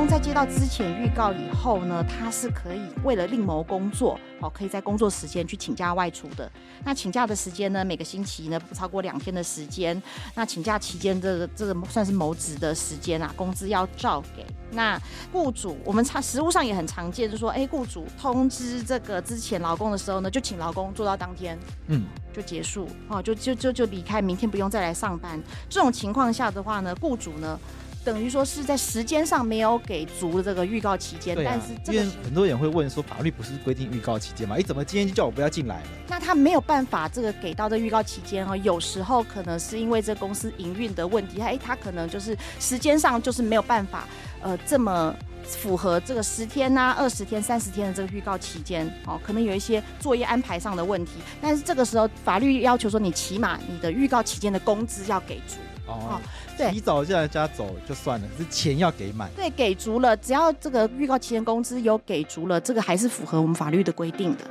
工在接到之前预告以后呢，他是可以为了另谋工作，哦，可以在工作时间去请假外出的。那请假的时间呢，每个星期呢不超过两天的时间。那请假期间这个这个算是谋职的时间啊，工资要照给。那雇主我们常实务上也很常见，就说，哎，雇主通知这个之前劳工的时候呢，就请劳工做到当天，嗯，就结束，哦，就就就就离开，明天不用再来上班。这种情况下的话呢，雇主呢。等于说是在时间上没有给足的这个预告期间，啊、但是这个因为很多人会问说，法律不是规定预告期间吗？哎怎么今天就叫我不要进来了？那他没有办法这个给到这预告期间哦，有时候可能是因为这公司营运的问题，哎，他可能就是时间上就是没有办法，呃，这么符合这个十天呐、啊、二十天、三十天的这个预告期间哦，可能有一些作业安排上的问题，但是这个时候法律要求说，你起码你的预告期间的工资要给足。哦，对，提早叫人家走就算了，是钱要给满。对，给足了，只要这个预告期间工资有给足了，这个还是符合我们法律的规定的。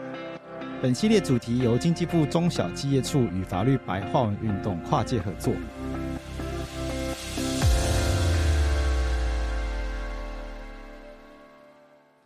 本系列主题由经济部中小企业处与法律白话文运动跨界合作。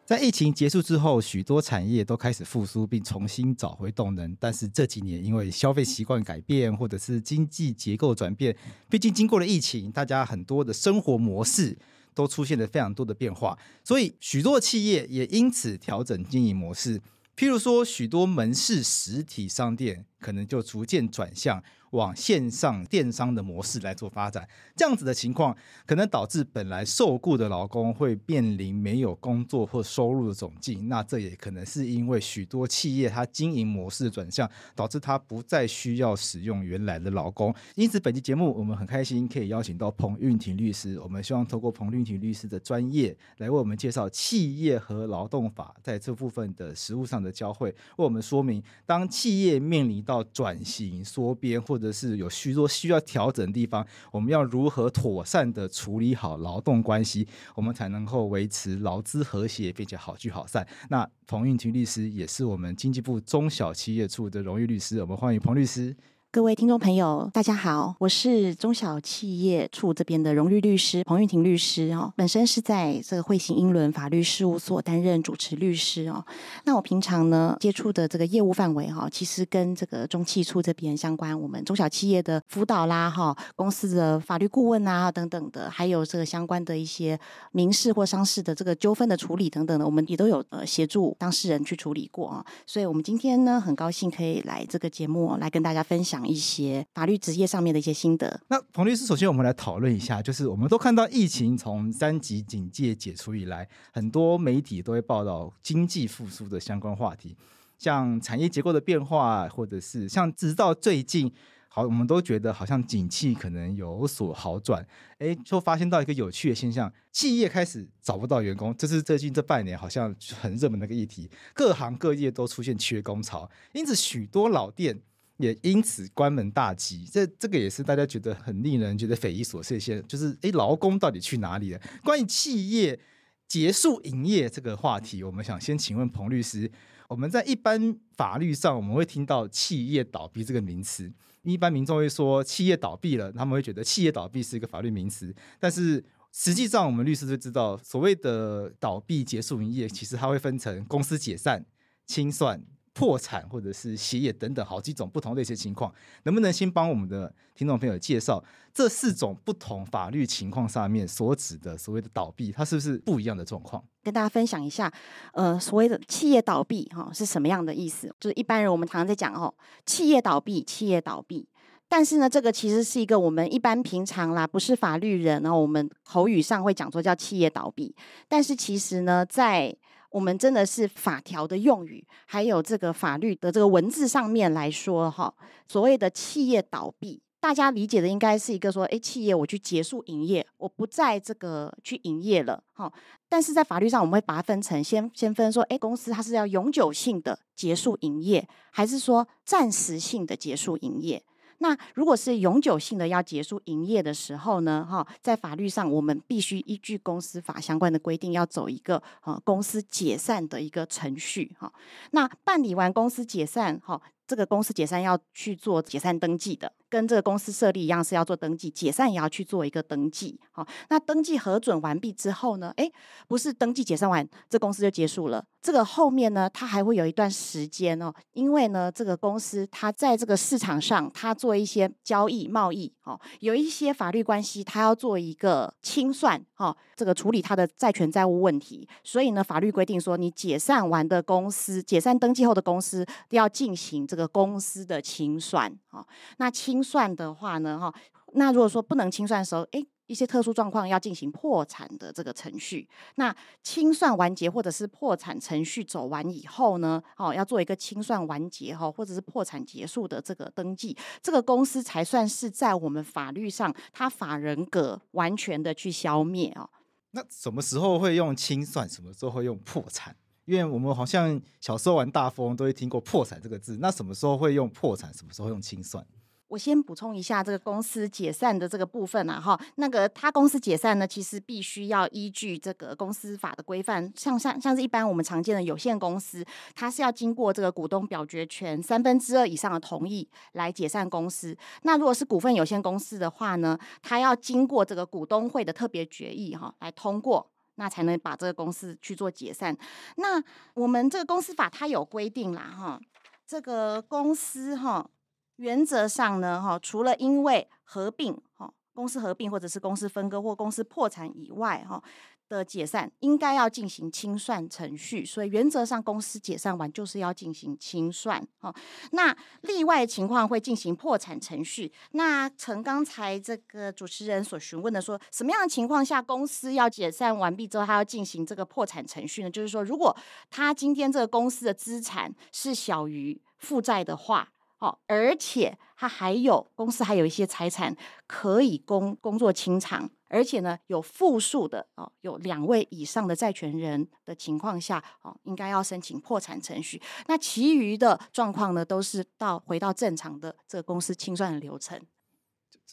在疫情结束之后，许多产业都开始复苏并重新找回动能。但是这几年因为消费习惯改变，或者是经济结构转变，毕竟经过了疫情，大家很多的生活模式都出现了非常多的变化，所以许多企业也因此调整经营模式。譬如说，许多门市实体商店可能就逐渐转向。往线上电商的模式来做发展，这样子的情况可能导致本来受雇的劳工会面临没有工作或收入的窘境。那这也可能是因为许多企业它经营模式转向，导致它不再需要使用原来的劳工。因此，本期节目我们很开心可以邀请到彭运婷律师。我们希望透过彭运婷律师的专业来为我们介绍企业和劳动法在这部分的实务上的交汇，为我们说明当企业面临到转型缩编或者是有许多需要调整的地方，我们要如何妥善的处理好劳动关系，我们才能够维持劳资和谐，并且好聚好散。那彭运庭律师也是我们经济部中小企业处的荣誉律师，我们欢迎彭律师。各位听众朋友，大家好，我是中小企业处这边的荣誉律师彭玉婷律师哦，本身是在这个慧行英伦法律事务所担任主持律师哦。那我平常呢接触的这个业务范围哈，其实跟这个中企处这边相关，我们中小企业的辅导啦哈，公司的法律顾问啊等等的，还有这个相关的一些民事或商事的这个纠纷的处理等等的，我们也都有呃协助当事人去处理过啊。所以我们今天呢很高兴可以来这个节目来跟大家分享。一些法律职业上面的一些心得。那彭律师，首先我们来讨论一下，就是我们都看到疫情从三级警戒解除以来，很多媒体都会报道经济复苏的相关话题，像产业结构的变化，或者是像直到最近，好，我们都觉得好像景气可能有所好转。哎，就发现到一个有趣的现象，企业开始找不到员工，这是最近这半年好像很热门的一个议题，各行各业都出现缺工潮，因此许多老店。也因此关门大吉，这这个也是大家觉得很令人觉得匪夷所思一些，就是诶，劳工到底去哪里了？关于企业结束营业这个话题，我们想先请问彭律师，我们在一般法律上我们会听到企业倒闭这个名词，一般民众会说企业倒闭了，他们会觉得企业倒闭是一个法律名词，但是实际上我们律师就知道，所谓的倒闭结束营业，其实它会分成公司解散、清算。破产或者是歇业等等好几种不同的一些情况，能不能先帮我们的听众朋友介绍这四种不同法律情况上面所指的所谓的倒闭，它是不是不一样的状况？跟大家分享一下，呃，所谓的企业倒闭哈是什么样的意思？就是一般人我们常常在讲哦，企业倒闭，企业倒闭，但是呢，这个其实是一个我们一般平常啦，不是法律人，然后我们口语上会讲说叫企业倒闭，但是其实呢，在我们真的是法条的用语，还有这个法律的这个文字上面来说，哈，所谓的企业倒闭，大家理解的应该是一个说，诶，企业我去结束营业，我不再这个去营业了，哈。但是在法律上，我们会把它分成，先先分说，诶，公司它是要永久性的结束营业，还是说暂时性的结束营业？那如果是永久性的要结束营业的时候呢，哈，在法律上我们必须依据公司法相关的规定，要走一个呃公司解散的一个程序哈。那办理完公司解散哈，这个公司解散要去做解散登记的。跟这个公司设立一样是要做登记，解散也要去做一个登记。好，那登记核准完毕之后呢，诶，不是登记解散完，这公司就结束了。这个后面呢，它还会有一段时间哦，因为呢，这个公司它在这个市场上，它做一些交易贸易，哦，有一些法律关系，它要做一个清算，哦，这个处理它的债权债务问题。所以呢，法律规定说，你解散完的公司，解散登记后的公司，要进行这个公司的清算，哦，那清算的话呢，哈，那如果说不能清算的时候，诶。一些特殊状况要进行破产的这个程序，那清算完结或者是破产程序走完以后呢，哦，要做一个清算完结哈，或者是破产结束的这个登记，这个公司才算是在我们法律上，它法人格完全的去消灭哦。那什么时候会用清算？什么时候会用破产？因为我们好像小时候玩大富翁都会听过破产这个字，那什么时候会用破产？什么时候用清算？我先补充一下这个公司解散的这个部分啊，哈，那个他公司解散呢，其实必须要依据这个公司法的规范，像像像是一般我们常见的有限公司，它是要经过这个股东表决权三分之二以上的同意来解散公司。那如果是股份有限公司的话呢，它要经过这个股东会的特别决议哈来通过，那才能把这个公司去做解散。那我们这个公司法它有规定啦，哈，这个公司哈。原则上呢，哈，除了因为合并，哈，公司合并或者是公司分割或公司破产以外，哈的解散，应该要进行清算程序。所以原则上，公司解散完就是要进行清算，哈。那例外情况会进行破产程序。那从刚才这个主持人所询问的说，什么样的情况下公司要解散完毕之后，他要进行这个破产程序呢？就是说，如果他今天这个公司的资产是小于负债的话。哦，而且他还有公司还有一些财产可以供工作清偿，而且呢有复数的哦，有两位以上的债权人的情况下哦，应该要申请破产程序。那其余的状况呢，都是到回到正常的这个公司清算的流程。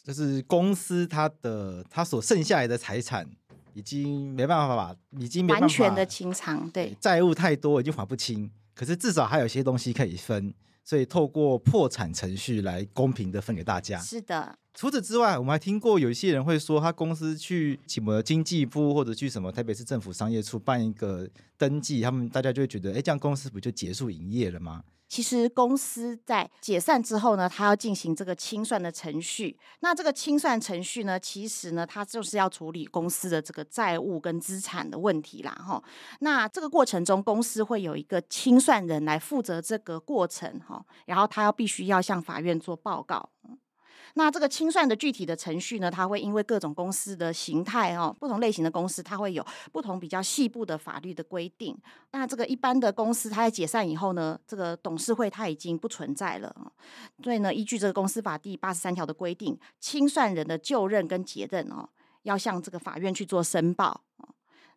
就是公司它的它所剩下来的财产已经没办法把已经没办法完全的清偿，对，债务太多已经还不清，可是至少还有些东西可以分。所以透过破产程序来公平的分给大家。是的。除此之外，我们还听过有一些人会说，他公司去什么经济部或者去什么台北市政府商业处办一个登记，他们大家就会觉得，哎，这样公司不就结束营业了吗？其实公司在解散之后呢，它要进行这个清算的程序。那这个清算程序呢，其实呢，它就是要处理公司的这个债务跟资产的问题啦，哈。那这个过程中，公司会有一个清算人来负责这个过程，哈。然后他要必须要向法院做报告。那这个清算的具体的程序呢，它会因为各种公司的形态哦，不同类型的公司，它会有不同比较细部的法律的规定。那这个一般的公司，它在解散以后呢，这个董事会它已经不存在了，所以呢，依据这个公司法第八十三条的规定，清算人的就任跟解任哦，要向这个法院去做申报。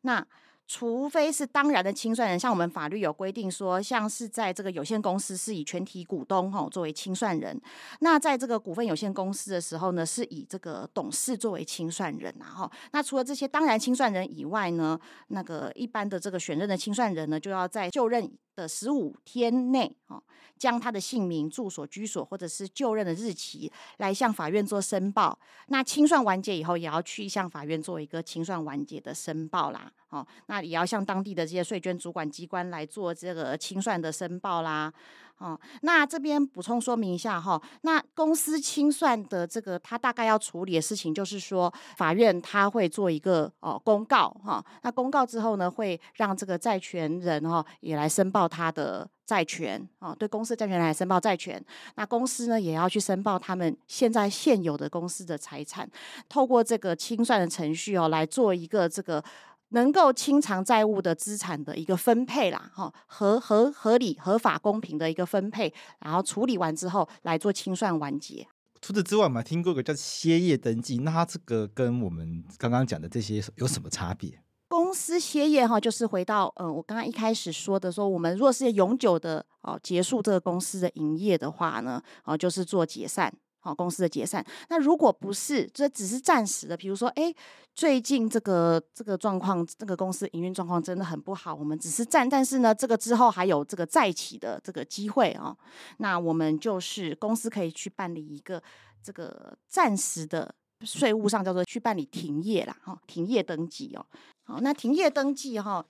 那除非是当然的清算人，像我们法律有规定说，像是在这个有限公司是以全体股东哈作为清算人，那在这个股份有限公司的时候呢，是以这个董事作为清算人然后，那除了这些当然清算人以外呢，那个一般的这个选任的清算人呢，就要在就任的十五天内哦，将他的姓名、住所、居所或者是就任的日期来向法院做申报。那清算完结以后，也要去向法院做一个清算完结的申报啦。哦，那也要向当地的这些税捐主管机关来做这个清算的申报啦。哦，那这边补充说明一下哈，那公司清算的这个，他大概要处理的事情就是说，法院他会做一个哦公告哈，那公告之后呢，会让这个债权人哈也来申报他的债权啊，对公司债权人来申报债权，那公司呢也要去申报他们现在现有的公司的财产，透过这个清算的程序哦来做一个这个。能够清偿债务的资产的一个分配啦，哈，合合合理、合法、公平的一个分配，然后处理完之后来做清算完结。除此之外，我们还听过一个叫歇业登记，那它这个跟我们刚刚讲的这些有什么差别？公司歇业哈，就是回到呃，我刚刚一开始说的，说我们若是永久的哦结束这个公司的营业的话呢，哦就是做解散。好，公司的解散。那如果不是，这只是暂时的。比如说，哎，最近这个这个状况，这个公司营运状况真的很不好，我们只是暂，但是呢，这个之后还有这个再起的这个机会啊。那我们就是公司可以去办理一个这个暂时的税务上叫做去办理停业啦，哈，停业登记哦。好，那停业登记哈。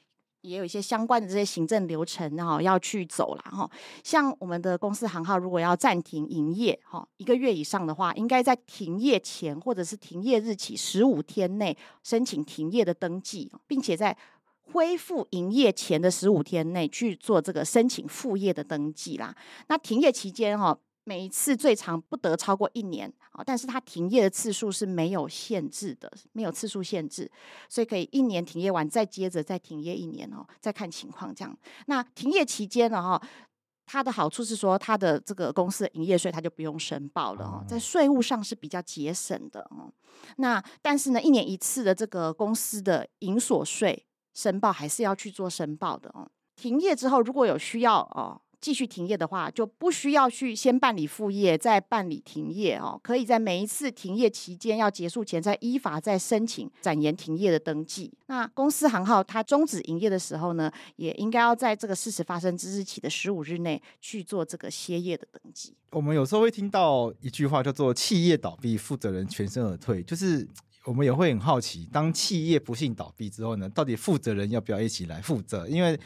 也有一些相关的这些行政流程哈，要去走了哈。像我们的公司行号，如果要暂停营业哈，一个月以上的话，应该在停业前或者是停业日起十五天内申请停业的登记，并且在恢复营业前的十五天内去做这个申请复业的登记啦。那停业期间哈。每一次最长不得超过一年啊，但是它停业的次数是没有限制的，没有次数限制，所以可以一年停业完再接着再停业一年哦，再看情况这样。那停业期间呢哈，它的好处是说它的这个公司的营业税它就不用申报了哦，在税务上是比较节省的哦。那但是呢，一年一次的这个公司的营所税申报还是要去做申报的哦。停业之后如果有需要哦。继续停业的话，就不需要去先办理复业，再办理停业哦。可以在每一次停业期间要结束前，再依法再申请展延停业的登记。那公司行号它终止营业的时候呢，也应该要在这个事实发生之日起的十五日内去做这个歇业的登记。我们有时候会听到一句话叫做“企业倒闭，负责人全身而退”，就是我们也会很好奇，当企业不幸倒闭之后呢，到底负责人要不要一起来负责？因为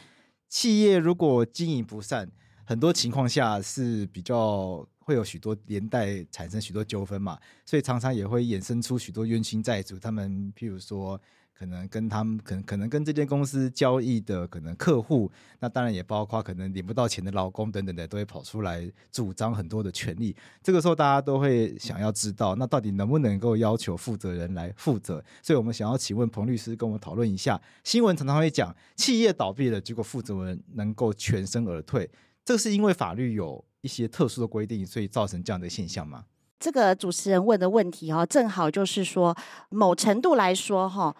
企业如果经营不善，很多情况下是比较会有许多连带产生许多纠纷嘛，所以常常也会衍生出许多冤亲债主。他们譬如说，可能跟他们可能可能跟这间公司交易的可能客户，那当然也包括可能领不到钱的劳工等等的，都会跑出来主张很多的权利。这个时候大家都会想要知道，那到底能不能够要求负责人来负责？所以我们想要请问彭律师跟我们讨论一下，新闻常常会讲企业倒闭了，结果负责人能够全身而退。这是因为法律有一些特殊的规定，所以造成这样的现象吗？这个主持人问的问题哈，正好就是说，某程度来说哈，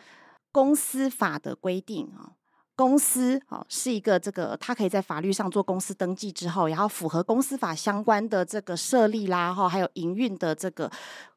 公司法的规定啊，公司啊是一个这个，它可以在法律上做公司登记之后，然后符合公司法相关的这个设立啦哈，还有营运的这个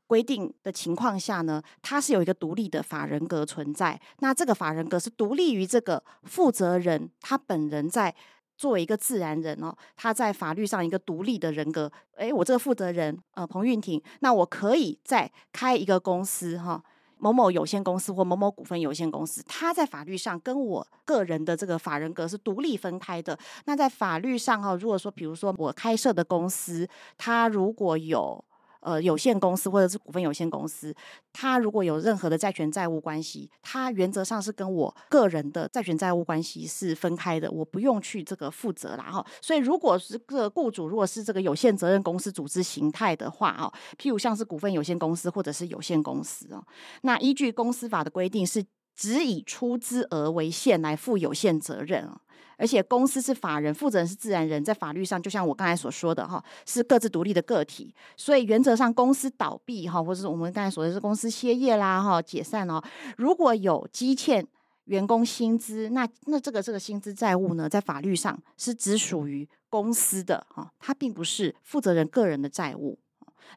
规定的情况下呢，它是有一个独立的法人格存在。那这个法人格是独立于这个负责人他本人在。作为一个自然人哦，他在法律上一个独立的人格。诶，我这个负责人呃，彭运婷，那我可以再开一个公司哈，某某有限公司或某某股份有限公司，他在法律上跟我个人的这个法人格是独立分开的。那在法律上哈，如果说比如说我开设的公司，他如果有。呃，有限公司或者是股份有限公司，它如果有任何的债权债务关系，它原则上是跟我个人的债权债务关系是分开的，我不用去这个负责啦哈。所以，如果是个雇主，如果是这个有限责任公司组织形态的话哦，譬如像是股份有限公司或者是有限公司哦，那依据公司法的规定是只以出资额为限来负有限责任啊。而且公司是法人，负责人是自然人，在法律上就像我刚才所说的哈，是各自独立的个体，所以原则上公司倒闭哈，或者是我们刚才说的是公司歇业啦哈，解散哦，如果有积欠员工薪资，那那这个这个薪资债务呢，在法律上是只属于公司的哈，它并不是负责人个人的债务，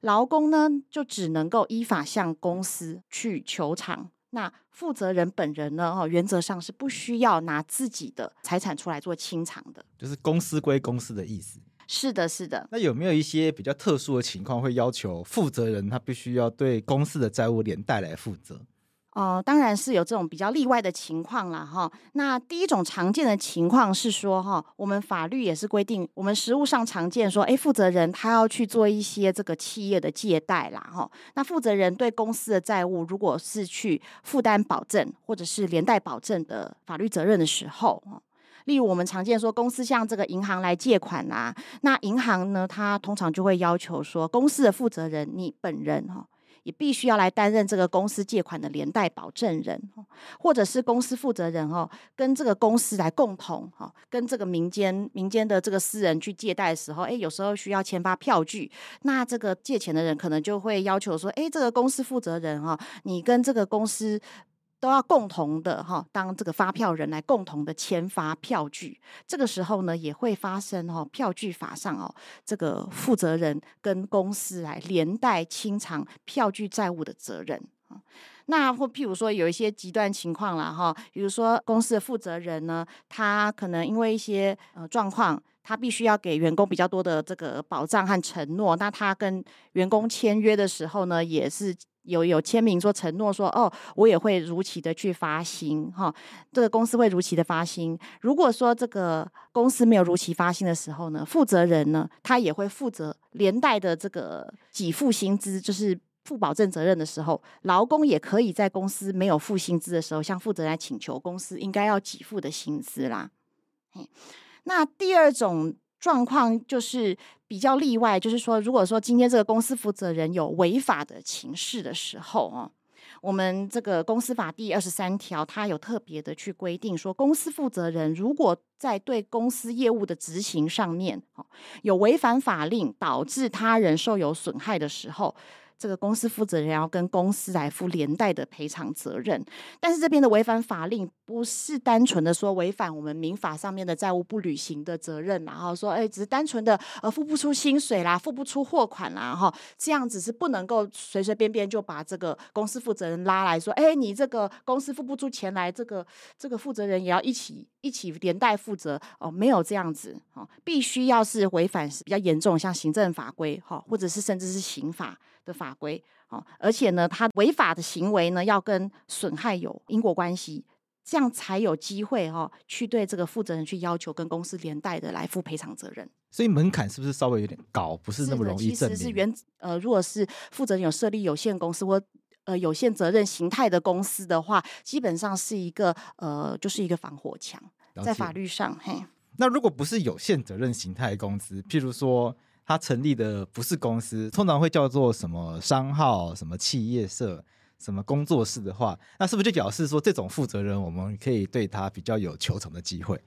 劳工呢就只能够依法向公司去求偿。那负责人本人呢？哦，原则上是不需要拿自己的财产出来做清偿的，就是公司归公司的意思。是的，是的。那有没有一些比较特殊的情况，会要求负责人他必须要对公司的债务连带来负责？哦、呃，当然是有这种比较例外的情况啦。哈。那第一种常见的情况是说，哈，我们法律也是规定，我们实务上常见说，哎，负责人他要去做一些这个企业的借贷啦，哈。那负责人对公司的债务，如果是去负担保证或者是连带保证的法律责任的时候，例如我们常见说，公司向这个银行来借款啦，那银行呢，他通常就会要求说，公司的负责人你本人哈。也必须要来担任这个公司借款的连带保证人，或者是公司负责人哦，跟这个公司来共同哈，跟这个民间民间的这个私人去借贷的时候，哎，有时候需要签发票据，那这个借钱的人可能就会要求说，哎，这个公司负责人哈，你跟这个公司。都要共同的哈，当这个发票人来共同的签发票据，这个时候呢，也会发生哈票据法上哦，这个负责人跟公司来连带清偿票据债务的责任。那或譬如说有一些极端情况啦哈，比如说公司的负责人呢，他可能因为一些呃状况。他必须要给员工比较多的这个保障和承诺。那他跟员工签约的时候呢，也是有有签名说承诺说，哦，我也会如期的去发薪，哈，这个公司会如期的发薪。如果说这个公司没有如期发薪的时候呢，负责人呢，他也会负责连带的这个给付薪资，就是负保证责任的时候，劳工也可以在公司没有付薪资的时候，向负责人请求公司应该要给付的薪资啦。那第二种状况就是比较例外，就是说，如果说今天这个公司负责人有违法的情事的时候哦，我们这个公司法第二十三条，它有特别的去规定说，公司负责人如果在对公司业务的执行上面，有违反法令，导致他人受有损害的时候。这个公司负责人要跟公司来负连带的赔偿责任，但是这边的违反法令不是单纯的说违反我们民法上面的债务不履行的责任，然后说哎，只是单纯的呃付不出薪水啦，付不出货款啦，哈，这样子是不能够随随便便就把这个公司负责人拉来说，哎，你这个公司付不出钱来，这个这个负责人也要一起一起连带负责哦，没有这样子哦，必须要是违反比较严重，像行政法规哈，或者是甚至是刑法。的法规，哦，而且呢，他违法的行为呢，要跟损害有因果关系，这样才有机会哈，去对这个负责人去要求跟公司连带的来负赔偿责任。所以门槛是不是稍微有点高，不是那么容易证明？其实是原呃，如果是负责人有设立有限公司或呃有限责任形态的公司的话，基本上是一个呃，就是一个防火墙，在法律上。嘿，那如果不是有限责任形态公司，譬如说。他成立的不是公司，通常会叫做什么商号、什么企业社、什么工作室的话，那是不是就表示说，这种负责人我们可以对他比较有求成的机会？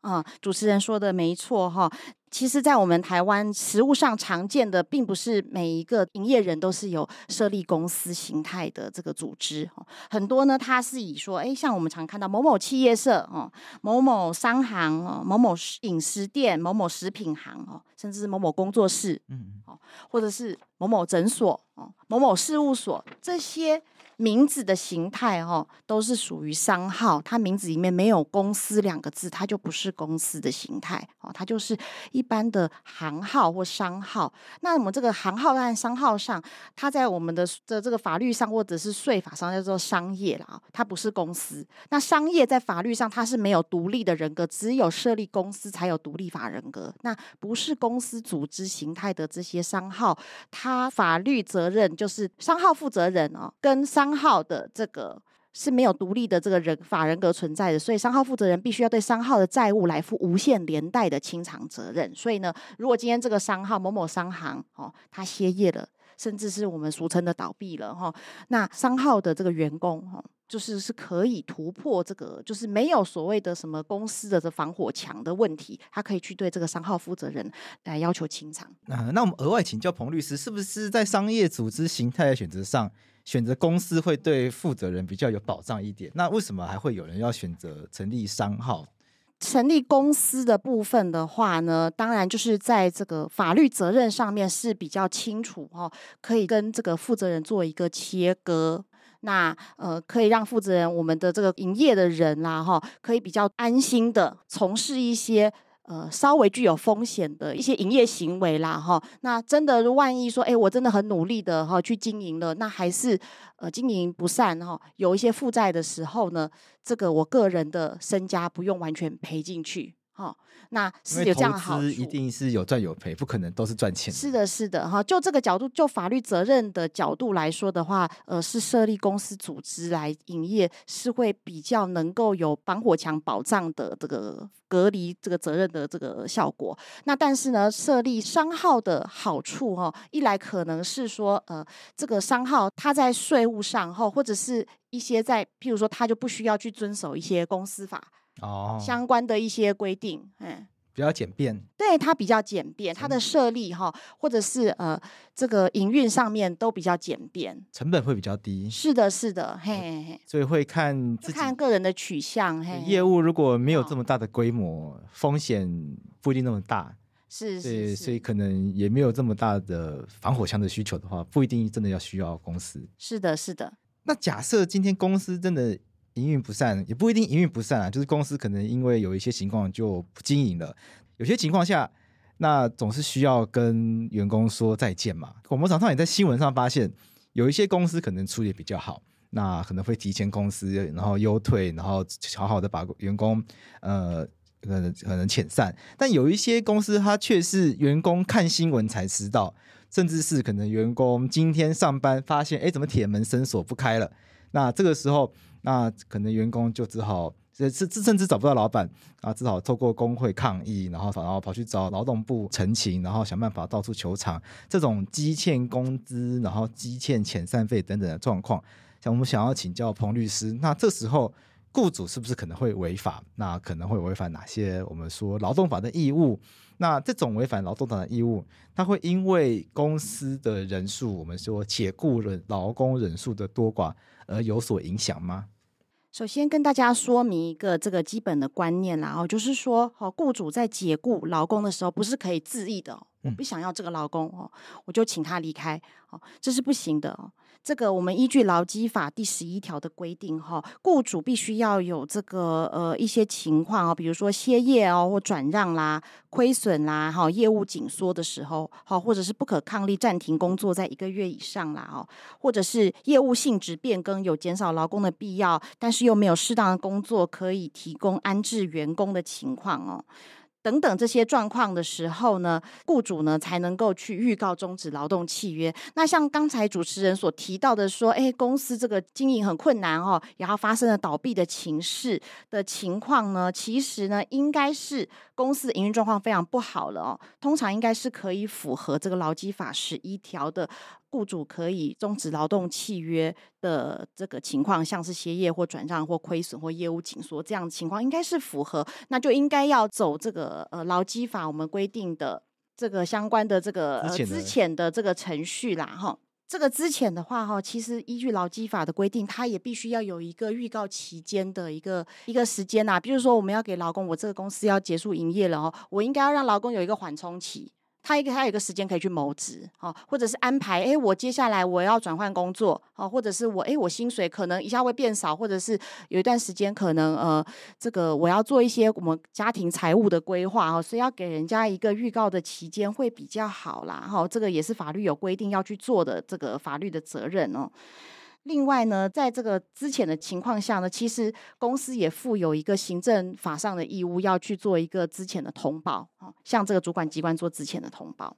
啊，主持人说的没错哈。其实，在我们台湾实务上常见的，并不是每一个营业人都是有设立公司形态的这个组织。很多呢，它是以说，哎，像我们常看到某某企业社哦，某某商行哦，某某饮食店、某某食品行哦，甚至是某某工作室，嗯，哦，或者是某某诊所哦，某某事务所这些。名字的形态哦，都是属于商号，它名字里面没有公司两个字，它就不是公司的形态哦，它就是一般的行号或商号。那我们这个行号在商号上，它在我们的的这个法律上或者是税法上叫做商业啦，它不是公司。那商业在法律上它是没有独立的人格，只有设立公司才有独立法人格。那不是公司组织形态的这些商号，它法律责任就是商号负责人哦，跟商商号的这个是没有独立的这个人法人格存在的，所以商号负责人必须要对商号的债务来负无限连带的清偿责任。所以呢，如果今天这个商号某某商行哦，它歇业了，甚至是我们俗称的倒闭了哈，那商号的这个员工哈，就是是可以突破这个，就是没有所谓的什么公司的这防火墙的问题，他可以去对这个商号负责人来要求清偿。啊，那我们额外请教彭律师，是不是在商业组织形态的选择上？选择公司会对负责人比较有保障一点，那为什么还会有人要选择成立商号？成立公司的部分的话呢，当然就是在这个法律责任上面是比较清楚哈，可以跟这个负责人做一个切割。那呃，可以让负责人我们的这个营业的人啦哈，可以比较安心的从事一些。呃，稍微具有风险的一些营业行为啦，哈，那真的万一说，哎，我真的很努力的哈去经营了，那还是呃经营不善哈，有一些负债的时候呢，这个我个人的身家不用完全赔进去。哦，那是有这样的好处，一定是有赚有赔，不可能都是赚钱。是的，是的，哈，就这个角度，就法律责任的角度来说的话，呃，是设立公司组织来营业，是会比较能够有防火墙保障的这个隔离这个责任的这个效果。那但是呢，设立商号的好处，哈，一来可能是说，呃，这个商号它在税务上，哈，或者是一些在，譬如说，它就不需要去遵守一些公司法。哦，相关的一些规定，嗯，比较简便，对，它比较简便，它的设立哈，或者是呃，这个营运上面都比较简便，成本会比较低。是的，是的，嘿嘿嘿，所以会看自己看个人的取向，嘿，业务如果没有这么大的规模，哦，风险不一定那么大，是，是，对，是，所以可能也没有这么大的防火墙的需求的话，不一定真的要需要公司。是的，是的。那假设今天公司真的。营运不善也不一定营运不善啊，就是公司可能因为有一些情况就不经营了，有些情况下，那总是需要跟员工说再见嘛。我们常常也在新闻上发现，有一些公司可能处理比较好，那可能会提前公司，然后优退，然后好好的把员工呃可能可能遣散。但有一些公司，它却是员工看新闻才知道，甚至是可能员工今天上班发现，哎，怎么铁门生锁不开了？那这个时候，那可能员工就只好。是甚至找不到老板啊，只好透过工会抗议，然后然后跑去找劳动部陈情，然后想办法到处求偿。这种积欠工资，然后积欠遣散费等等的状况，像我们想要请教彭律师，那这时候雇主是不是可能会违法？那可能会违反哪些我们说劳动法的义务？那这种违反劳动法的义务，它会因为公司的人数，我们说解雇人劳工人数的多寡而有所影响吗？首先跟大家说明一个这个基本的观念啦，哦，就是说，哦，雇主在解雇劳工的时候，不是可以自意的，我不想要这个劳工哦，我就请他离开，哦，这是不行的哦。这个我们依据劳基法第十一条的规定，哈，雇主必须要有这个呃一些情况哦，比如说歇业哦或转让啦、亏损啦、哈业务紧缩的时候，好或者是不可抗力暂停工作在一个月以上啦，哦，或者是业务性质变更有减少劳工的必要，但是又没有适当的工作可以提供安置员工的情况哦。等等这些状况的时候呢，雇主呢才能够去预告终止劳动契约。那像刚才主持人所提到的说，哎，公司这个经营很困难哦，然后发生了倒闭的情势的情况呢，其实呢应该是公司营运状况非常不好了哦。通常应该是可以符合这个劳基法十一条的。雇主可以终止劳动契约的这个情况，像是歇业或转让或亏损或业务紧缩这样的情况，应该是符合，那就应该要走这个呃劳基法我们规定的这个相关的这个呃资遣的这个程序啦哈。这个之前的话哈，其实依据劳基法的规定，它也必须要有一个预告期间的一个一个时间呐。比如说我们要给劳工，我这个公司要结束营业了哦，我应该要让劳工有一个缓冲期。他一个他有一个时间可以去谋职，哦，或者是安排，哎，我接下来我要转换工作，哦，或者是我，哎，我薪水可能一下会变少，或者是有一段时间可能，呃，这个我要做一些我们家庭财务的规划，哦，所以要给人家一个预告的期间会比较好啦，哈，这个也是法律有规定要去做的这个法律的责任哦。另外呢，在这个资遣的情况下呢，其实公司也负有一个行政法上的义务，要去做一个资遣的通报，啊，向这个主管机关做资遣的通报。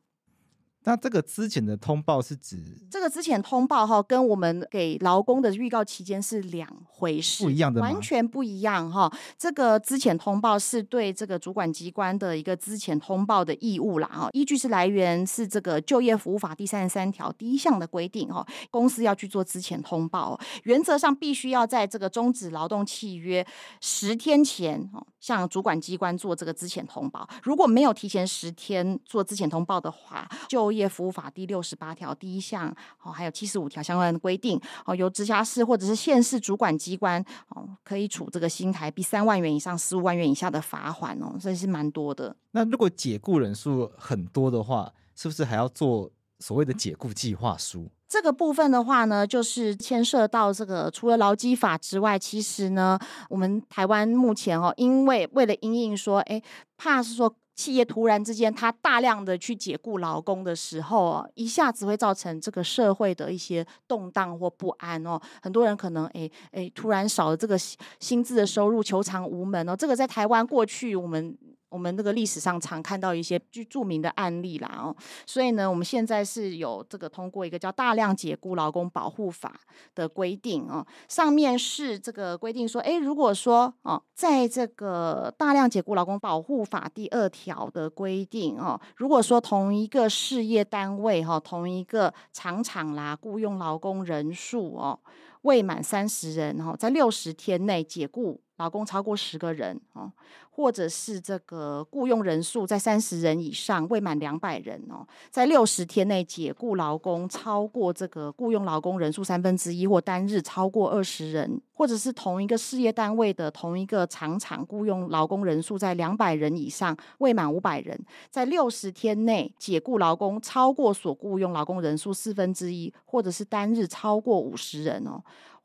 那这个之前的通报是指这个资遣通报哈，跟我们给劳工的预告期间是两回事，不一样的，完全不一样哈。这个资遣通报是对这个主管机关的一个资遣通报的义务啦哈，依据是来源是这个就业服务法第三十三条第一项的规定哈，公司要去做资前通报，原则上必须要在这个终止劳动契约十天前向主管机关做这个资遣通报，如果没有提前十天做资遣通报的话，就业服务法第六十八条第一项哦，还有七十五条相关的规定哦，由直辖市或者是县市主管机关哦，可以处这个新台币三万元以上十五万元以下的罚款哦，这是蛮多的。那如果解雇人数很多的话，是不是还要做所谓的解雇计划书？这个部分的话呢，就是牵涉到这个除了劳基法之外，其实呢，我们台湾目前哦，因为为了因应说，哎，怕是说。企业突然之间，他大量的去解雇劳工的时候啊，一下子会造成这个社会的一些动荡或不安哦。很多人可能诶诶，突然少了这个薪资的收入，求偿无门哦。这个在台湾过去我们。我们这个历史上常看到一些具著名的案例啦哦，所以呢，我们现在是有这个通过一个叫《大量解雇劳工保护法》的规定哦，上面是这个规定说，诶，如果说哦，在这个《大量解雇劳工保护法》第二条的规定哦，如果说同一个事业单位哈，同一个厂厂啦，雇佣劳工人数哦未满三十人哈，在六十天内解雇劳工超过十个人哦。或者是这个雇佣人数在三十人以上，未满两百人哦，在六十天内解雇劳工超过这个雇佣劳工人数三分之一，或单日超过二十人，或者是同一个事业单位的同一个厂场雇佣劳工人数在两百人以上，未满五百人，在六十天内解雇劳工超过所雇佣劳工人数四分之一，或者是单日超过五十人哦。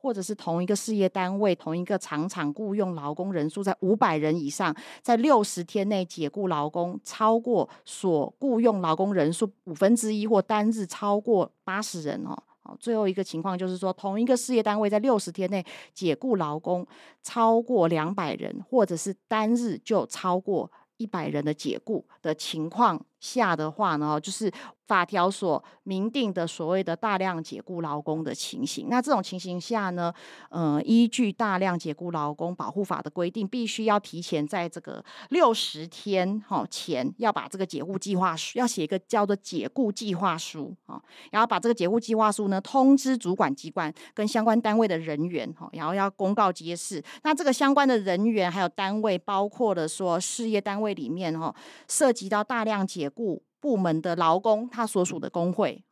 或者是同一个事业单位、同一个厂厂雇佣劳工人数在五百人以上，在六十天内解雇劳工超过所雇佣劳工人数五分之一，或单日超过八十人哦。最后一个情况就是说，同一个事业单位在六十天内解雇劳工超过两百人，或者是单日就超过一百人的解雇的情况下的话呢，就是。法条所明定的所谓的大量解雇劳工的情形，那这种情形下呢，呃，依据大量解雇劳工保护法的规定，必须要提前在这个六十天哈前，要把这个解雇计划书要写一个叫做解雇计划书啊，然后把这个解雇计划书呢通知主管机关跟相关单位的人员哈，然后要公告揭示。那这个相关的人员还有单位，包括了说事业单位里面哈，涉及到大量解雇。部门的劳工，他所属的工会，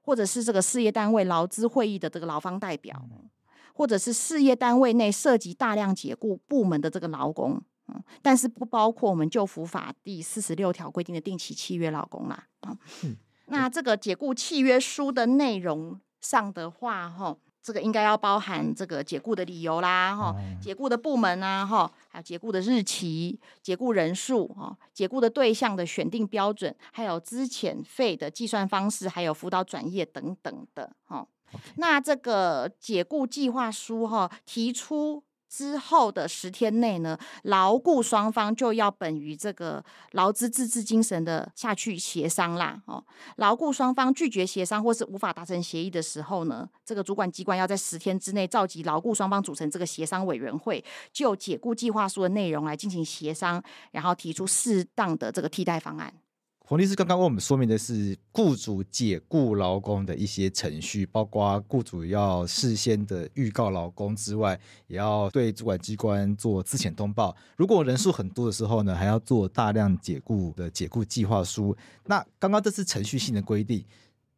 或者是这个事业单位劳资会议的这个劳方代表，或者是事业单位内涉及大量解雇部门的这个劳工，但是不包括我们旧服法第四十六条规定的定期契约劳工啦。那这个解雇契约书的内容上的话，哈。这个应该要包含这个解雇的理由啦，哈，解雇的部门啊，哈，还有解雇的日期、解雇人数，哈，解雇的对象的选定标准，还有资遣费的计算方式，还有辅导转业等等的，哈。那这个解雇计划书，哈，提出。之后的十天内呢，劳雇双方就要本于这个劳资自治精神的下去协商啦。哦，劳雇双方拒绝协商或是无法达成协议的时候呢，这个主管机关要在十天之内召集劳雇双方组成这个协商委员会，就解雇计划书的内容来进行协商，然后提出适当的这个替代方案。洪律师刚刚为我们说明的是雇主解雇劳工的一些程序，包括雇主要事先的预告劳工之外，也要对主管机关做资遣通报。如果人数很多的时候呢，还要做大量解雇的解雇计划书。那刚刚这是程序性的规定，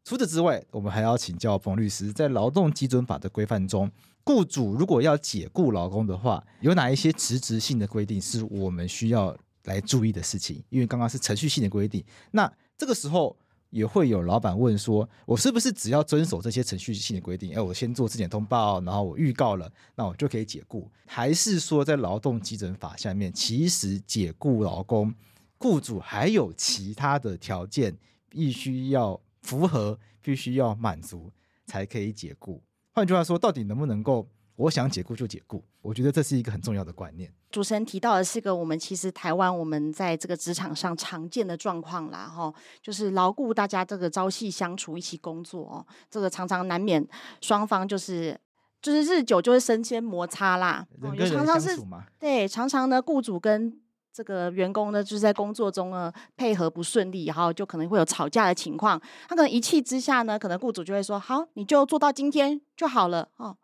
除此之外，我们还要请教彭律师，在劳动基准法的规范中，雇主如果要解雇劳工的话，有哪一些实质性的规定是我们需要来注意的事情，因为刚刚是程序性的规定，那这个时候也会有老板问说，我是不是只要遵守这些程序性的规定？哎，我先做质检通报，然后我预告了，那我就可以解雇？还是说在劳动基准法下面，其实解雇劳工，雇主还有其他的条件必须要符合，必须要满足才可以解雇？换句话说，到底能不能够？我想解雇就解雇，我觉得这是一个很重要的观念。主持人提到的是个我们其实台湾我们在这个职场上常见的状况啦，哈，就是牢固大家这个朝夕相处，一起工作哦，这个常常难免双方就是就是日久就会生些摩擦啦，人跟人相处嘛，对，常常呢雇主跟这个员工呢就是在工作中呢配合不顺利，然后就可能会有吵架的情况，他可能一气之下呢，可能雇主就会说好，你就做到今天就好了哦。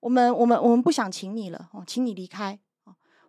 我们我们我们不想请你了哦，请你离开哦，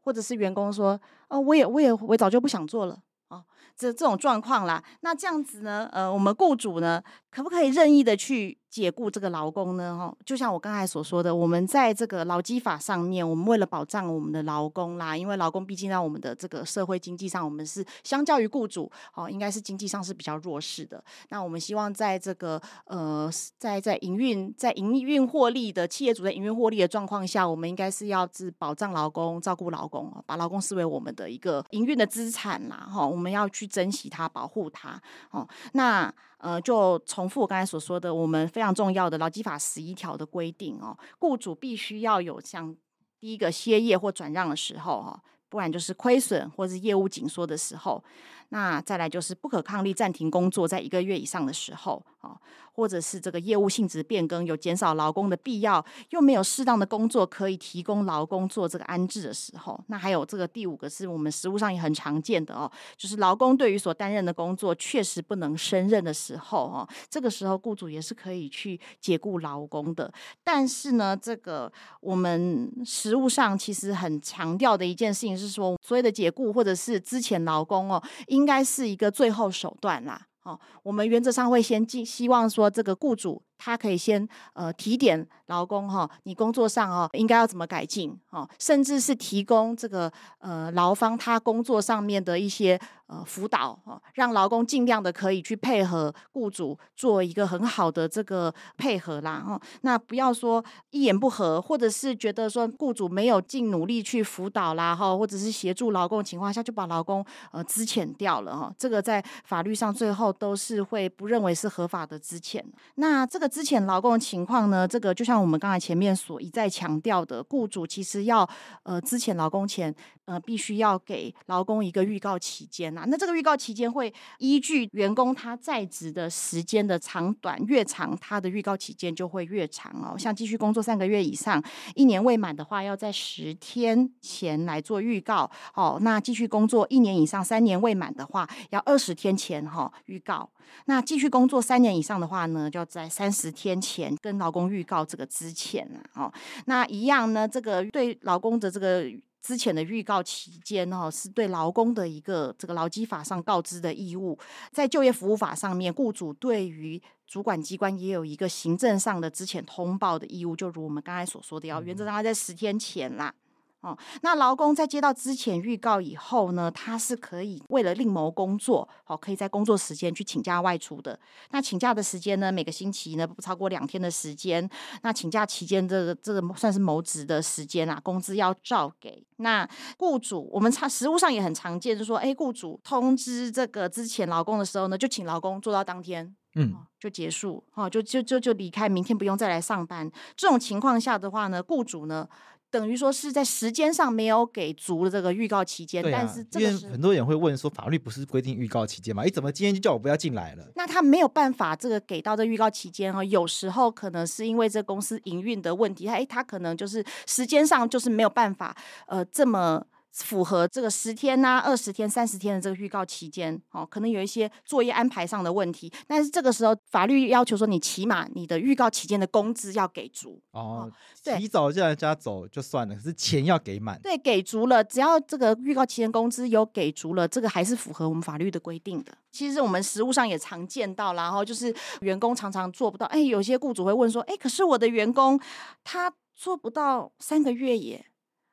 或者是员工说哦，我也我也我早就不想做了。哦，这这种状况啦，那这样子呢，呃，我们雇主呢，可不可以任意的去解雇这个劳工呢？哈，就像我刚才所说的，我们在这个劳基法上面，我们为了保障我们的劳工啦，因为劳工毕竟在我们的这个社会经济上，我们是相较于雇主，哦，应该是经济上是比较弱势的。那我们希望在这个呃，在在营运在营运获利的企业主在营运获利的状况下，我们应该是要是保障劳工、照顾劳工，把劳工视为我们的一个营运的资产啦，哈，我们要去珍惜它、保护它，哦，那。呃，就重复我刚才所说的，我们非常重要的劳基法十一条的规定哦，雇主必须要有像第一个歇业或转让的时候哈，不然就是亏损或是业务紧缩的时候，那再来就是不可抗力暂停工作在一个月以上的时候啊。或者是这个业务性质变更，有减少劳工的必要，又没有适当的工作可以提供劳工做这个安置的时候，那还有这个第五个是我们实务上也很常见的哦，就是劳工对于所担任的工作确实不能胜任的时候哦，这个时候雇主也是可以去解雇劳工的。但是呢，这个我们实务上其实很强调的一件事情是说，所谓的解雇或者是之前劳工哦，因应该是一个最后手段啦。哦，我们原则上会先进，希望说这个雇主他可以先呃提点劳工哈，你工作上哦应该要怎么改进哦，甚至是提供这个呃劳方他工作上面的一些呃辅导哦，让劳工尽量的可以去配合雇主做一个很好的这个配合啦哈。那不要说一言不合，或者是觉得说雇主没有尽努力去辅导啦哈，或者是协助劳工情况下就把劳工呃资遣掉了哈，这个在法律上最后都是会不认为是合法的资遣。那这个资遣劳工的情况呢，这个就像我们刚才前面所一再强调的，雇主其实要呃之前劳工前，呃必须要给劳工一个预告期间呐。那这个预告期间会依据员工他在职的时间的长短，越长他的预告期间就会越长哦。像继续工作三个月以上，一年未满的话，要在十天前来做预告哦。那继续工作一年以上，三年未满的话，要二十天前哈、哦、预告。那继续工作三年以上的话呢，就要在三十天前跟劳工预告这个之前啊哦。那一样呢，这个对劳工的这个之前的预告期间哦，是对劳工的一个这个劳基法上告知的义务。在就业服务法上面，雇主对于主管机关也有一个行政上的之前通报的义务，就如我们刚才所说的，要原则上要在十天前啦。哦，那劳工在接到之前预告以后呢，他是可以为了另谋工作，哦，可以在工作时间去请假外出的。那请假的时间呢，每个星期呢不超过两天的时间。那请假期间，这个这个算是谋职的时间啊，工资要照给。那雇主，我们常实务上也很常见，就是说，哎，雇主通知这个之前劳工的时候呢，就请劳工做到当天，嗯，就结束，哦，就就就就离开，明天不用再来上班。这种情况下的话呢，雇主呢。等于说是在时间上没有给足的这个预告期间，啊、但是因为很多人会问说，法律不是规定预告期间吗？你怎么今天就叫我不要进来了？那他没有办法这个给到这预告期间哦，有时候可能是因为这公司营运的问题，哎，他可能就是时间上就是没有办法呃这么。符合这个十天呐、啊、二十天、三十天的这个预告期间，哦，可能有一些作业安排上的问题，但是这个时候法律要求说，你起码你的预告期间的工资要给足哦。对，提早叫人家走就算了，可是钱要给满。对，给足了，只要这个预告期间工资有给足了，这个还是符合我们法律的规定的。其实我们实务上也常见到，然后就是员工常常做不到，哎，有些雇主会问说，哎，可是我的员工他做不到三个月耶。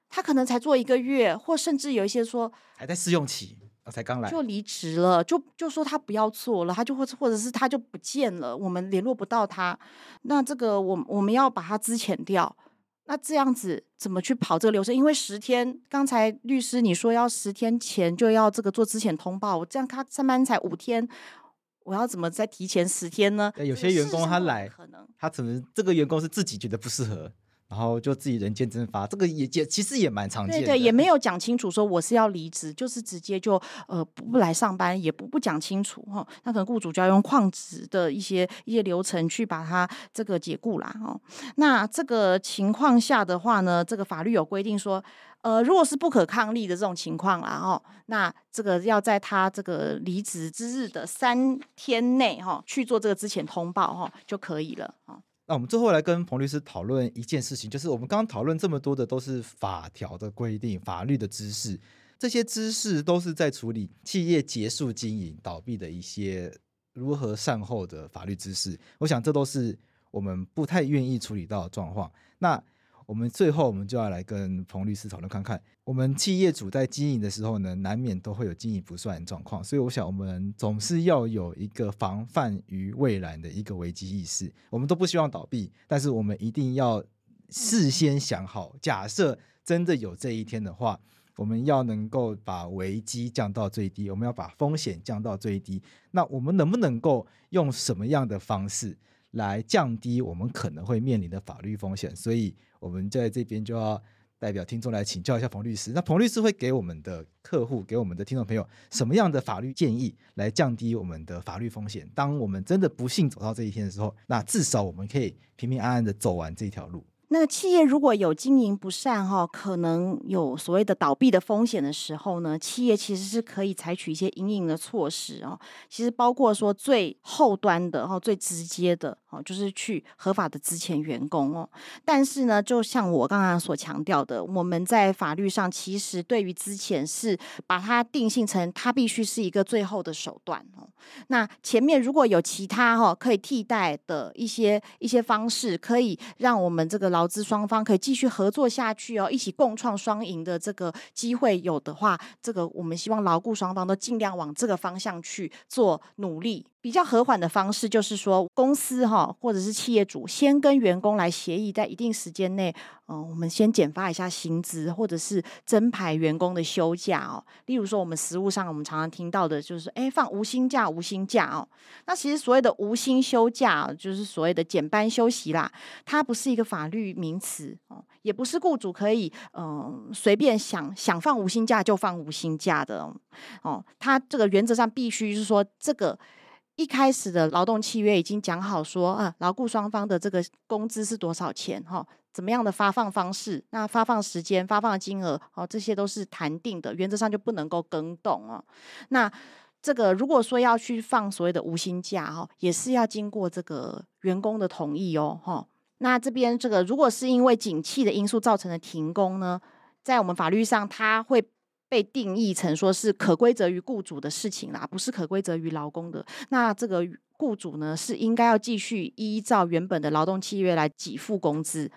他可能才做一个月，或甚至有一些说还在试用期，才刚来就离职了，就就说他不要做了，他就会或者是他就不见了，我们联络不到他，那这个我我们要把他资遣掉，那这样子怎么去跑这个流程？因为十天，刚才律师你说要十天前就要这个做资遣通报，我这样他上班才五天，我要怎么再提前十天呢？有些员工他来，可能他可能这个员工是自己觉得不适合。然后就自己人间蒸发，这个也也其实也蛮常见的。对对，也没有讲清楚说我是要离职，就是直接就呃不不来上班，也不不讲清楚哈、哦。那可能雇主就要用旷职的一些一些流程去把它这个解雇啦、哦。那这个情况下的话呢，这个法律有规定说，呃，如果是不可抗力的这种情况啦哈、哦，那这个要在他这个离职之日的三天内哈、哦、去做这个之前通报哈、哦、就可以了啊。哦那我们最后来跟彭律师讨论一件事情，就是我们刚刚讨论这么多的都是法条的规定、法律的知识，这些知识都是在处理企业结束经营、倒闭的一些如何善后的法律知识。我想这都是我们不太愿意处理到的状况。那我们最后，我们就要来跟彭律师讨论看看，我们企业主在经营的时候呢，难免都会有经营不善的状况，所以我想，我们总是要有一个防范于未然的一个危机意识。我们都不希望倒闭，但是我们一定要事先想好，假设真的有这一天的话，我们要能够把危机降到最低，我们要把风险降到最低。那我们能不能够用什么样的方式来降低我们可能会面临的法律风险？所以。我们在这边就要代表听众来请教一下彭律师。那彭律师会给我们的客户、给我们的听众朋友什么样的法律建议，来降低我们的法律风险？当我们真的不幸走到这一天的时候，那至少我们可以平平安安的走完这条路。那个企业如果有经营不善哈，可能有所谓的倒闭的风险的时候呢，企业其实是可以采取一些因应的措施哦。其实包括说最后端的哈，最直接的哦，就是去合法的资遣员工哦。但是呢，就像我刚刚所强调的，我们在法律上其实对于资遣是把它定性成它必须是一个最后的手段哦。那前面如果有其他哈可以替代的一些一些方式，可以让我们这个。劳资双方可以继续合作下去哦，一起共创双赢的这个机会有的话，这个我们希望劳雇双方都尽量往这个方向去做努力。比较和缓的方式就是说，公司哈或者是企业主先跟员工来协议，在一定时间内，嗯、呃，我们先减发一下薪资，或者是增排员工的休假哦。例如说，我们实务上我们常常听到的就是，哎，放无薪假、无薪假哦。那其实所谓的无薪休假，就是所谓的减班休息啦，它不是一个法律名词哦，也不是雇主可以嗯、随便想想放无薪假就放无薪假的哦。它这个原则上必须是说这个。一开始的劳动契约已经讲好说啊，劳雇双方的这个工资是多少钱哈？怎么样的发放方式？那发放时间、发放金额哦，这些都是谈定的，原则上就不能够更动哦。那这个如果说要去放所谓的无薪假哈，也是要经过这个员工的同意哦哈。那这边这个如果是因为景气的因素造成的停工呢，在我们法律上它会。被定义成说是可归责于雇主的事情啦，不是可归责于劳工的。那这个。雇主呢是应该要继续依照原本的劳动契约来给付工资，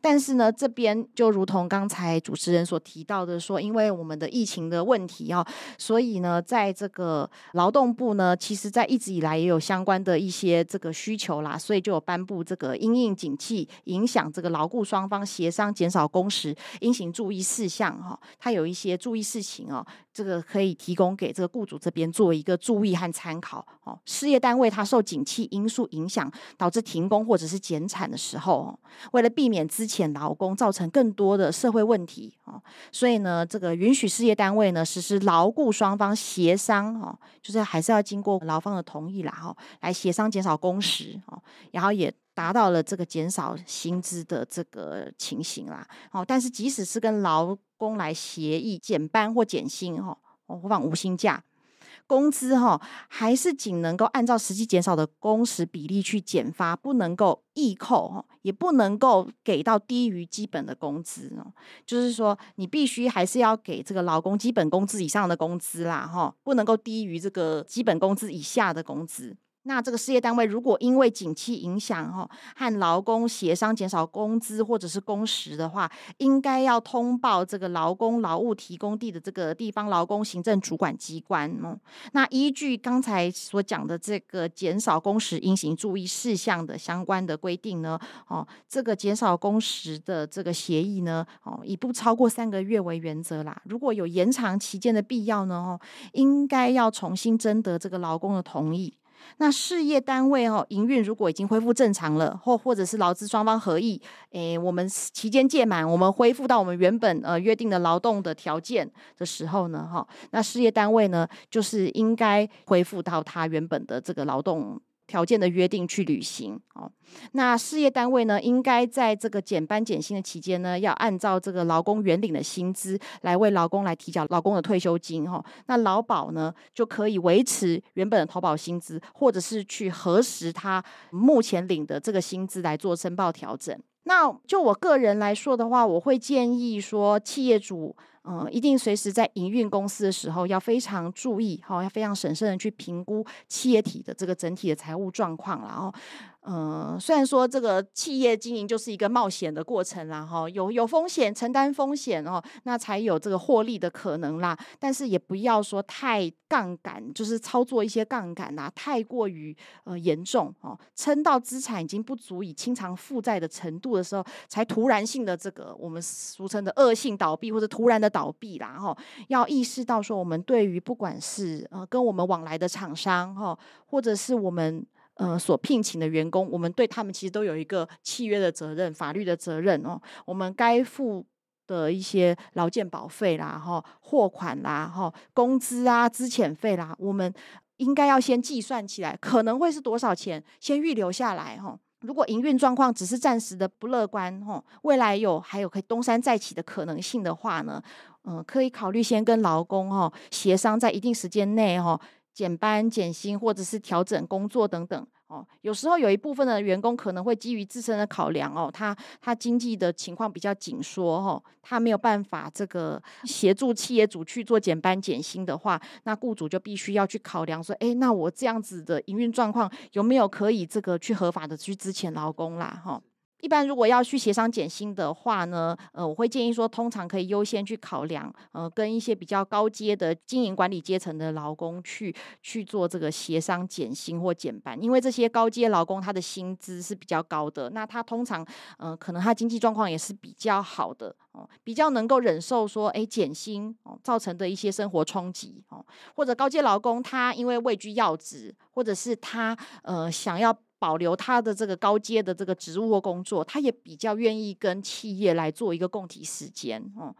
但是呢这边就如同刚才主持人所提到的说，因为我们的疫情的问题啊，所以呢在这个劳动部呢，其实在一直以来也有相关的一些这个需求啦，所以就有颁布这个因应景气影响这个劳雇双方协商减少工时应行注意事项哈，它有一些注意事情哦，这个可以提供给这个雇主这边做一个注意和参考哦，事业单位。它受景气因素影响，导致停工或者是减产的时候，为了避免资遣劳工造成更多的社会问题哦，所以呢，这个允许事业单位呢实施劳雇双方协商，哦，就是还是要经过劳方的同意啦，哈，来协商减少工时，哦，然后也达到了这个减少薪资的这个情形啦，哦，但是即使是跟劳工来协议减班或减薪，哈，或放无薪假。工资哈还是仅能够按照实际减少的工时比例去减发，不能够溢扣哈，也不能够给到低于基本的工资哦。就是说，你必须还是要给这个劳工基本工资以上的工资啦哈，不能够低于这个基本工资以下的工资。那这个事业单位如果因为景气影响哈，和劳工协商减少工资或者是工时的话，应该要通报这个劳工劳务提供地的这个地方劳工行政主管机关哦。那依据刚才所讲的这个减少工时应行注意事项的相关的规定呢，哦，这个减少工时的这个协议呢，哦，以不超过三个月为原则啦。如果有延长期间的必要呢，哦，应该要重新征得这个劳工的同意。那事业单位哦，营运如果已经恢复正常了，或或者是劳资双方合意，诶，我们期间届满，我们恢复到我们原本呃约定的劳动的条件的时候呢，哈，那事业单位呢，就是应该恢复到他原本的这个劳动。条件的约定去履行哦，那事业单位呢，应该在这个减班减薪的期间呢，要按照这个劳工原领的薪资来为劳工来提交劳工的退休金哈。那劳保呢，就可以维持原本的投保薪资，或者是去核实他目前领的这个薪资来做申报调整。那就我个人来说的话，我会建议说，企业主。嗯，一定随时在营运公司的时候要非常注意，哈，要非常审慎的去评估企业体的这个整体的财务状况，然后。嗯，虽然说这个企业经营就是一个冒险的过程啦，哈，有有风险，承担风险哦，那才有这个获利的可能啦。但是也不要说太杠杆，就是操作一些杠杆呐，太过于呃严重哦，撑到资产已经不足以清偿负债的程度的时候，才突然性的这个我们俗称的恶性倒闭或者突然的倒闭啦，哈，要意识到说我们对于不管是呃跟我们往来的厂商哈，或者是我们。呃，所聘请的员工，我们对他们其实都有一个契约的责任、法律的责任哦。我们该付的一些劳健保费啦、哈货款啦、哈工资啊、资遣费啦，我们应该要先计算起来，可能会是多少钱，先预留下来哈。如果营运状况只是暂时的不乐观，吼，未来有还有可以东山再起的可能性的话呢，嗯、可以考虑先跟劳工哈协商，在一定时间内哈减班减薪或者是调整工作等等。哦，有时候有一部分的员工可能会基于自身的考量哦，他他经济的情况比较紧缩哦，他没有办法这个协助企业主去做减班减薪的话，那雇主就必须要去考量说，哎，那我这样子的营运状况有没有可以这个去合法的去支遣劳工啦？哈。一般如果要去协商减薪的话呢，呃，我会建议说，通常可以优先去考量，呃，跟一些比较高阶的经营管理阶层的劳工去去做这个协商减薪或减班，因为这些高阶劳工他的薪资是比较高的，那他通常，呃，可能他经济状况也是比较好的哦，比较能够忍受说，哎，减薪哦造成的一些生活冲击哦，或者高阶劳工他因为位居要职，或者是他呃想要。保留他的这个高阶的这个职务或工作，他也比较愿意跟企业来做一个共体时间哦。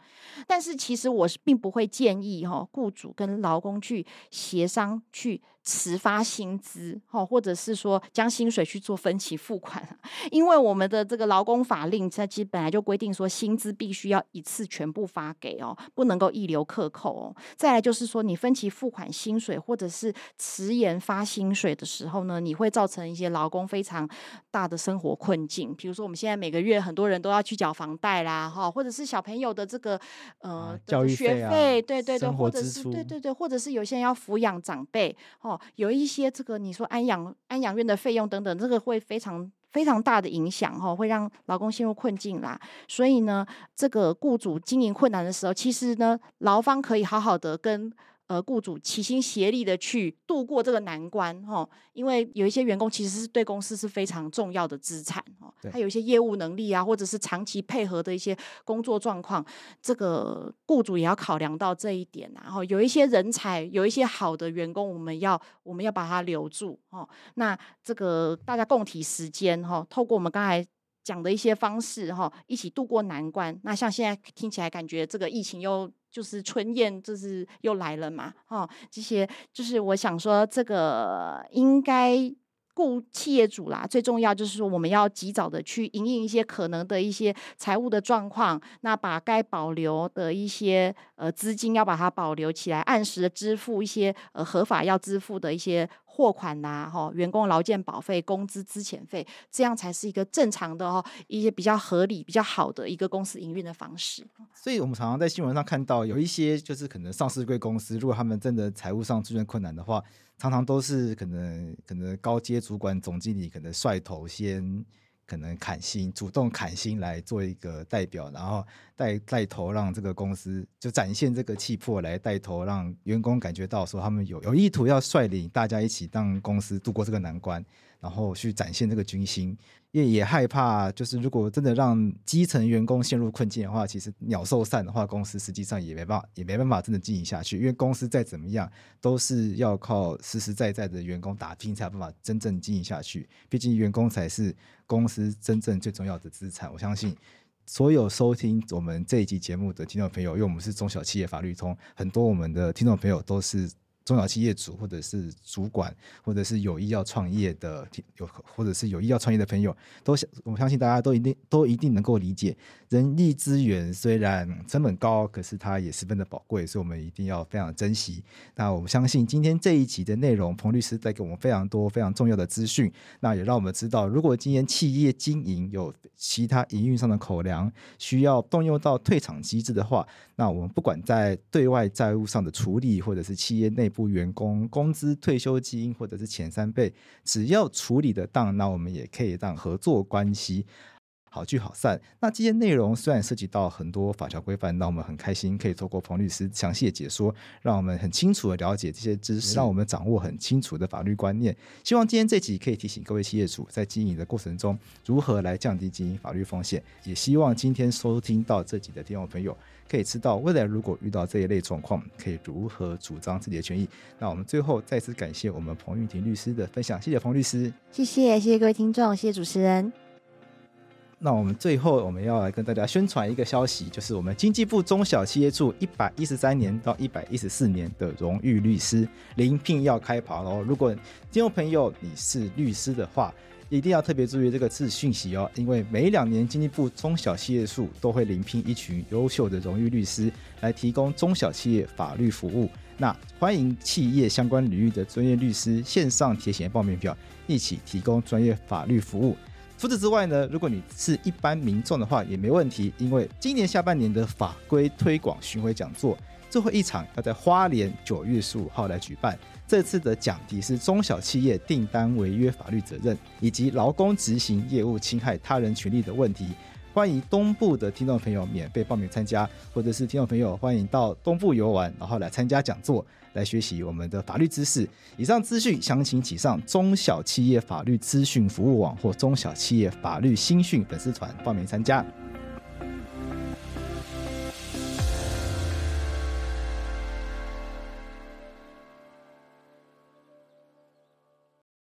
但是其实我是并不会建议哈，雇主跟劳工去协商去。迟发薪资，或者是说将薪水去做分期付款，因为我们的这个劳工法令，它其实本来就规定说，薪资必须要一次全部发给哦，不能够一留克扣哦。再来就是说，你分期付款薪水，或者是迟延发薪水的时候呢，你会造成一些劳工非常大的生活困境。比如说，我们现在每个月很多人都要去缴房贷啦，哈，或者是小朋友的这个呃、啊、教育学费、啊，对对对，或者是对对对，或者是有些人要抚养长辈，哦。有一些这个你说安养安养院的费用等等，这个会非常非常大的影响哈，会让劳工陷入困境啦。所以呢，这个雇主经营困难的时候，其实呢，劳方可以好好的跟。呃，雇主齐心协力的去度过这个难关，哈，因为有一些员工其实是对公司是非常重要的资产，哈，他有一些业务能力啊，或者是长期配合的一些工作状况，这个雇主也要考量到这一点，然后有一些人才，有一些好的员工，我们要我们要把他留住，哈，那这个大家共体时间，哈，透过我们刚才讲的一些方式，哈，一起度过难关。那像现在听起来感觉这个疫情又。就是春燕，就是又来了嘛，哈，这些就是我想说，这个应该顾企业主啦，最重要就是说，我们要及早的去因应一些可能的一些财务的状况，那把该保留的一些呃资金要把它保留起来，按时的支付一些呃合法要支付的一些。货款呐、啊，哈，员工劳健保费、工资资遣费，这样才是一个正常的哈，一些比较合理、比较好的一个公司营运的方式。所以，我们常常在新闻上看到有一些就是可能上市贵公司，如果他们真的财务上出现困难的话，常常都是可能可能高阶主管、总经理可能率头先。可能砍薪，主动砍薪来做一个代表，然后带带头让这个公司就展现这个气魄，来带头让员工感觉到说他们有有意图要率领大家一起让公司度过这个难关。然后去展现这个军心，因为也害怕，就是如果真的让基层员工陷入困境的话，其实鸟兽散的话，公司实际上也没办法，也没办法真的经营下去。因为公司再怎么样，都是要靠实实在在的员工打拼，才有办法真正经营下去。毕竟员工才是公司真正最重要的资产。我相信所有收听我们这一集节目的听众朋友，因为我们是中小企业法律通，很多我们的听众朋友都是。中小企业主，或者是主管，或者是有意要创业的，有或者是有意要创业的朋友，都相我相信大家都一定都一定能够理解，人力资源虽然成本高，可是它也十分的宝贵，所以我们一定要非常珍惜。那我们相信今天这一集的内容，彭律师带给我们非常多非常重要的资讯，那也让我们知道，如果今天企业经营有其他营运上的口粮，需要动用到退场机制的话，那我们不管在对外债务上的处理，或者是企业内付。员工工资、退休金或者是前三倍，只要处理得当，那我们也可以让合作关系好聚好散。那这些内容虽然涉及到很多法条规范，那我们很开心可以透过彭律师详细的解说，让我们很清楚的了解这些知识，让我们掌握很清楚的法律观念。希望今天这集可以提醒各位企业主在经营的过程中如何来降低经营法律风险。也希望今天收听到这集的听众朋友。可以知道未来如果遇到这一类状况，可以如何主张自己的权益。那我们最后再次感谢我们彭玉婷律师的分享，谢谢彭律师，谢谢谢谢各位听众，谢谢主持人。那我们最后我们要来跟大家宣传一个消息，就是我们经济部中小企业处一百一十三年到一百一十四年的荣誉律师临聘要开跑喽！如果听众朋友你是律师的话，一定要特别注意这个次讯息哦，因为每两年经济部中小企业处都会临聘一群优秀的荣誉律师来提供中小企业法律服务。那欢迎企业相关领域的专业律师线上填写报名表，一起提供专业法律服务。除此之外呢，如果你是一般民众的话也没问题，因为今年下半年的法规推广巡回讲座最后一场要在花莲九月十五号来举办。这次的讲题是中小企业订单违约法律责任以及劳工执行业务侵害他人权利的问题。欢迎东部的听众朋友免费报名参加，或者是听众朋友欢迎到东部游玩，然后来参加讲座，来学习我们的法律知识。以上资讯详情请上中小企业法律资讯服务网或中小企业法律新讯粉丝团报名参加。